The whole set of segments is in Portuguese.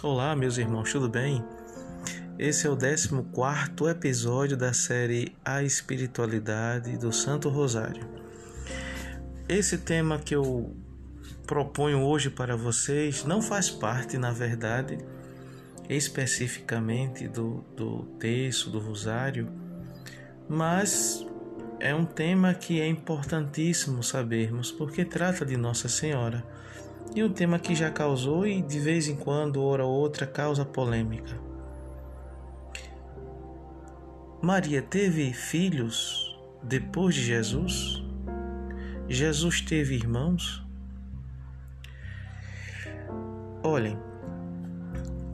Olá, meus irmãos, tudo bem? Esse é o 14 episódio da série A Espiritualidade do Santo Rosário. Esse tema que eu proponho hoje para vocês não faz parte, na verdade, especificamente do, do texto do Rosário, mas é um tema que é importantíssimo sabermos porque trata de Nossa Senhora e um tema que já causou e de vez em quando, hora ou outra, causa polêmica. Maria teve filhos depois de Jesus? Jesus teve irmãos? Olhem,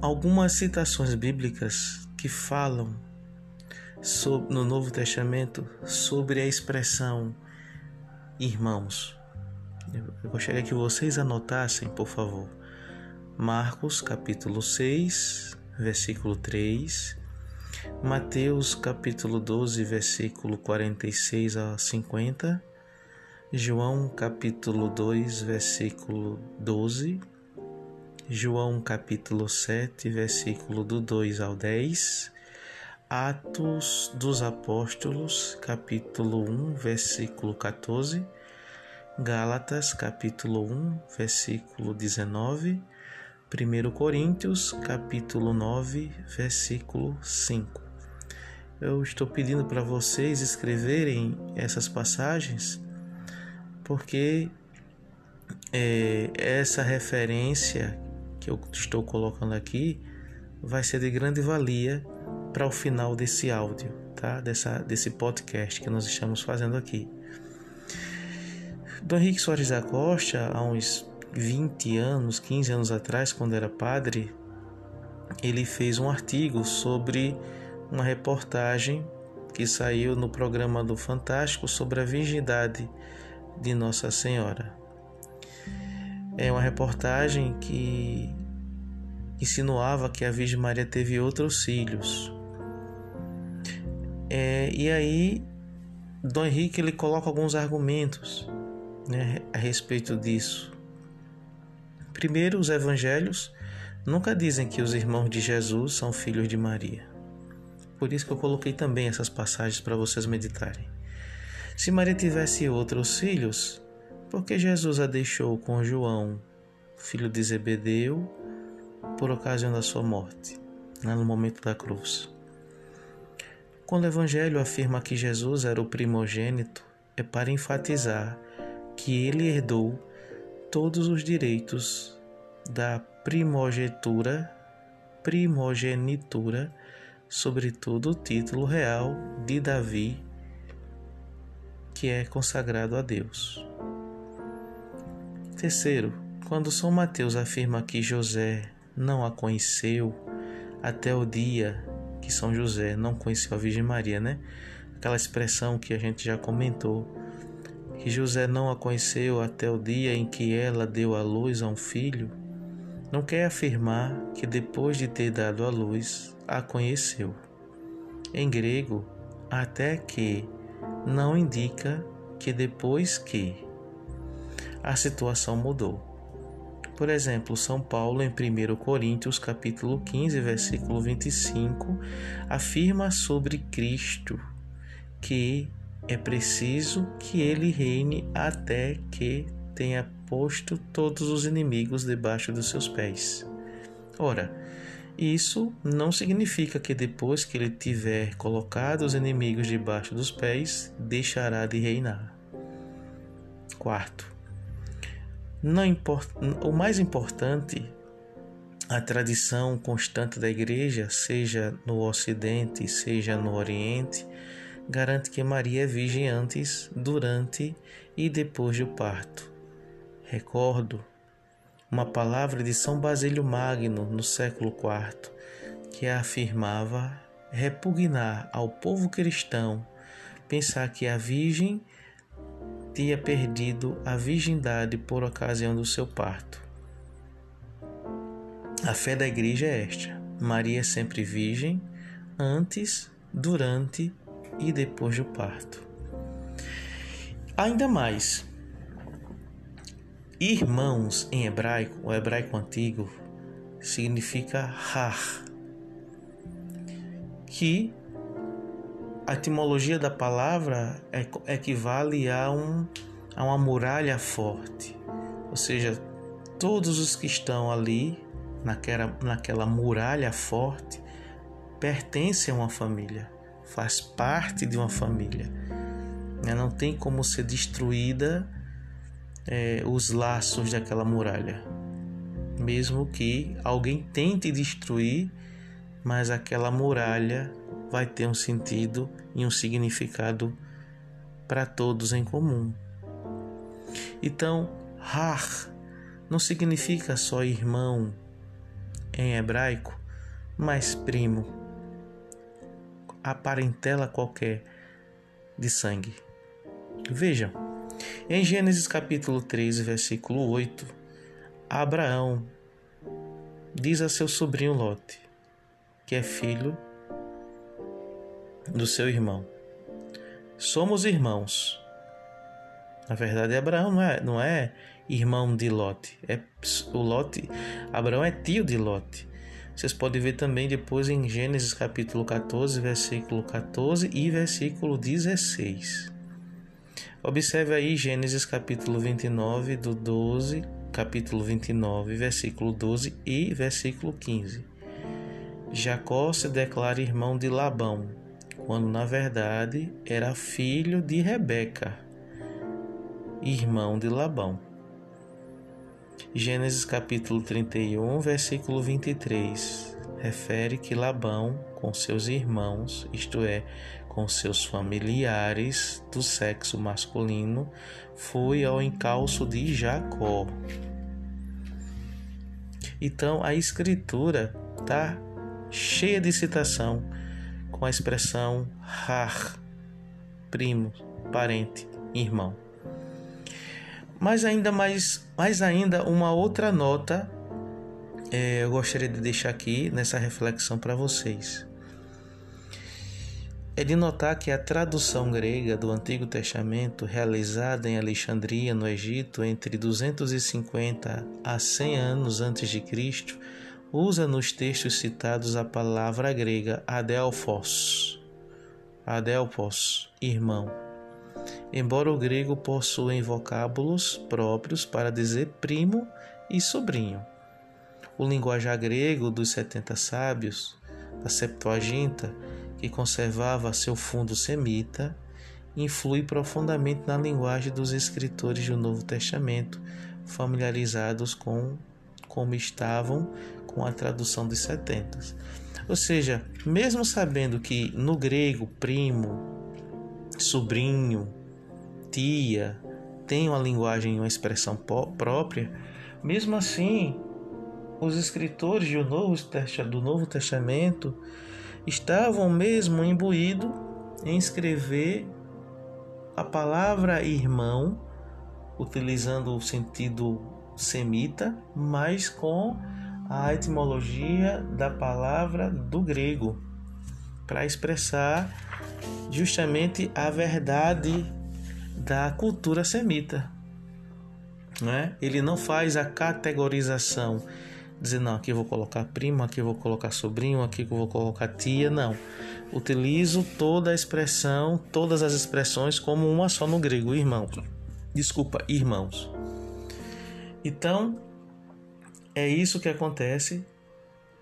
algumas citações bíblicas que falam sobre, no Novo Testamento sobre a expressão irmãos. Eu gostaria que vocês anotassem, por favor. Marcos capítulo 6, versículo 3, Mateus capítulo 12, versículo 46 a 50, João capítulo 2, versículo 12, João capítulo 7, versículo do 2 ao 10, Atos dos Apóstolos, capítulo 1, versículo 14, Gálatas, capítulo 1, versículo 19, 1 Coríntios, capítulo 9, versículo 5. Eu estou pedindo para vocês escreverem essas passagens porque é, essa referência que eu estou colocando aqui vai ser de grande valia para o final desse áudio, tá? Dessa, desse podcast que nós estamos fazendo aqui. Dom Henrique Soares da Costa, há uns 20 anos, 15 anos atrás, quando era padre, ele fez um artigo sobre uma reportagem que saiu no programa do Fantástico sobre a virgindade de Nossa Senhora. É uma reportagem que insinuava que a Virgem Maria teve outros filhos. É, e aí, Dom Henrique ele coloca alguns argumentos né, a respeito disso. Primeiro, os evangelhos nunca dizem que os irmãos de Jesus são filhos de Maria. Por isso que eu coloquei também essas passagens para vocês meditarem. Se Maria tivesse outros filhos, por que Jesus a deixou com João, filho de Zebedeu, por ocasião da sua morte, né, no momento da cruz? Quando o Evangelho afirma que Jesus era o primogênito, é para enfatizar que ele herdou todos os direitos da primogenitura, primogenitura, sobretudo o título real de Davi, que é consagrado a Deus. Terceiro, quando São Mateus afirma que José não a conheceu até o dia que São José não conheceu a Virgem Maria, né? Aquela expressão que a gente já comentou que José não a conheceu até o dia em que ela deu à luz a um filho, não quer afirmar que depois de ter dado à luz, a conheceu. Em grego, até que não indica que depois que a situação mudou. Por exemplo, São Paulo em 1 Coríntios capítulo 15, versículo 25, afirma sobre Cristo que é preciso que ele reine até que tenha posto todos os inimigos debaixo dos seus pés. Ora, isso não significa que depois que ele tiver colocado os inimigos debaixo dos pés, deixará de reinar. Quarto, não o mais importante, a tradição constante da igreja, seja no Ocidente, seja no Oriente, garante que Maria é virgem antes, durante e depois do parto. Recordo uma palavra de São Basílio Magno no século IV, que afirmava repugnar ao povo cristão pensar que a Virgem tinha perdido a virgindade por ocasião do seu parto. A fé da igreja é esta: Maria é sempre virgem, antes, durante e depois do parto. Ainda mais, irmãos em hebraico, o hebraico antigo, significa Har, que a etimologia da palavra equivale a, um, a uma muralha forte, ou seja, todos os que estão ali naquela, naquela muralha forte pertencem a uma família, faz parte de uma família. Né? Não tem como ser destruída é, os laços daquela muralha, mesmo que alguém tente destruir, mas aquela muralha vai ter um sentido e um significado para todos em comum. Então, Har não significa só irmão em hebraico, mas primo, a parentela qualquer de sangue. Vejam, em Gênesis capítulo 13, versículo 8, Abraão diz a seu sobrinho Lote, que é filho do seu irmão: Somos irmãos. Na verdade, Abraão não é, não é irmão de Lote. É o Lote, Abraão é tio de Lote. Vocês podem ver também depois em Gênesis capítulo 14, versículo 14 e versículo 16. Observe aí Gênesis capítulo 29 do 12, capítulo 29, versículo 12 e versículo 15. Jacó se declara irmão de Labão, quando na verdade era filho de Rebeca, irmão de Labão. Gênesis capítulo 31, versículo 23, refere que Labão, com seus irmãos, isto é, com seus familiares do sexo masculino, foi ao encalço de Jacó. Então a escritura está cheia de citação com a expressão har, primo, parente, irmão. Mas ainda mais, mais ainda uma outra nota é, eu gostaria de deixar aqui nessa reflexão para vocês. É de notar que a tradução grega do Antigo Testamento, realizada em Alexandria, no Egito, entre 250 a 100 anos antes de Cristo, usa nos textos citados a palavra grega adelphos, adelphos, irmão. Embora o grego possua vocábulos próprios para dizer primo e sobrinho. O linguajar grego dos setenta sábios, da Septuaginta, que conservava seu fundo semita, influi profundamente na linguagem dos escritores do Novo Testamento, familiarizados com como estavam com a tradução dos setentas. Ou seja, mesmo sabendo que no grego primo, sobrinho, tia tem uma linguagem, uma expressão própria, mesmo assim, os escritores do Novo, do Novo Testamento estavam mesmo imbuídos em escrever a palavra irmão, utilizando o sentido semita, mas com a etimologia da palavra do grego para expressar justamente a verdade da cultura semita. Né? Ele não faz a categorização, dizendo, não, aqui eu vou colocar primo, aqui eu vou colocar sobrinho, aqui eu vou colocar tia, não. Utilizo toda a expressão, todas as expressões como uma só no grego, irmão. Desculpa, irmãos. Então, é isso que acontece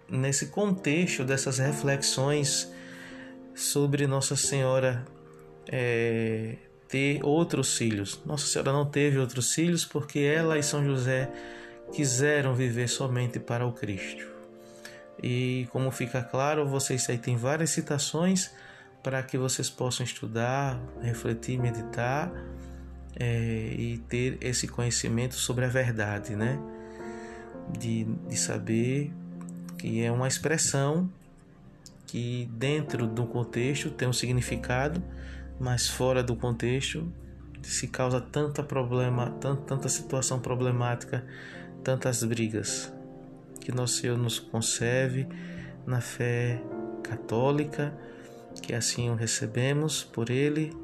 nesse contexto dessas reflexões sobre Nossa Senhora é, ter outros filhos. Nossa Senhora não teve outros filhos porque ela e São José quiseram viver somente para o Cristo. E como fica claro, vocês aí têm várias citações para que vocês possam estudar, refletir, meditar é, e ter esse conhecimento sobre a verdade, né? de, de saber que é uma expressão que dentro do contexto tem um significado, mas fora do contexto se causa tanta problema, tanta, tanta situação problemática, tantas brigas. Que nosso Senhor nos conserve na fé católica, que assim o recebemos por Ele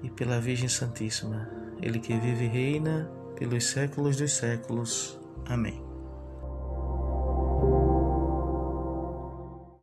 e pela Virgem Santíssima. Ele que vive e reina pelos séculos dos séculos. Amém.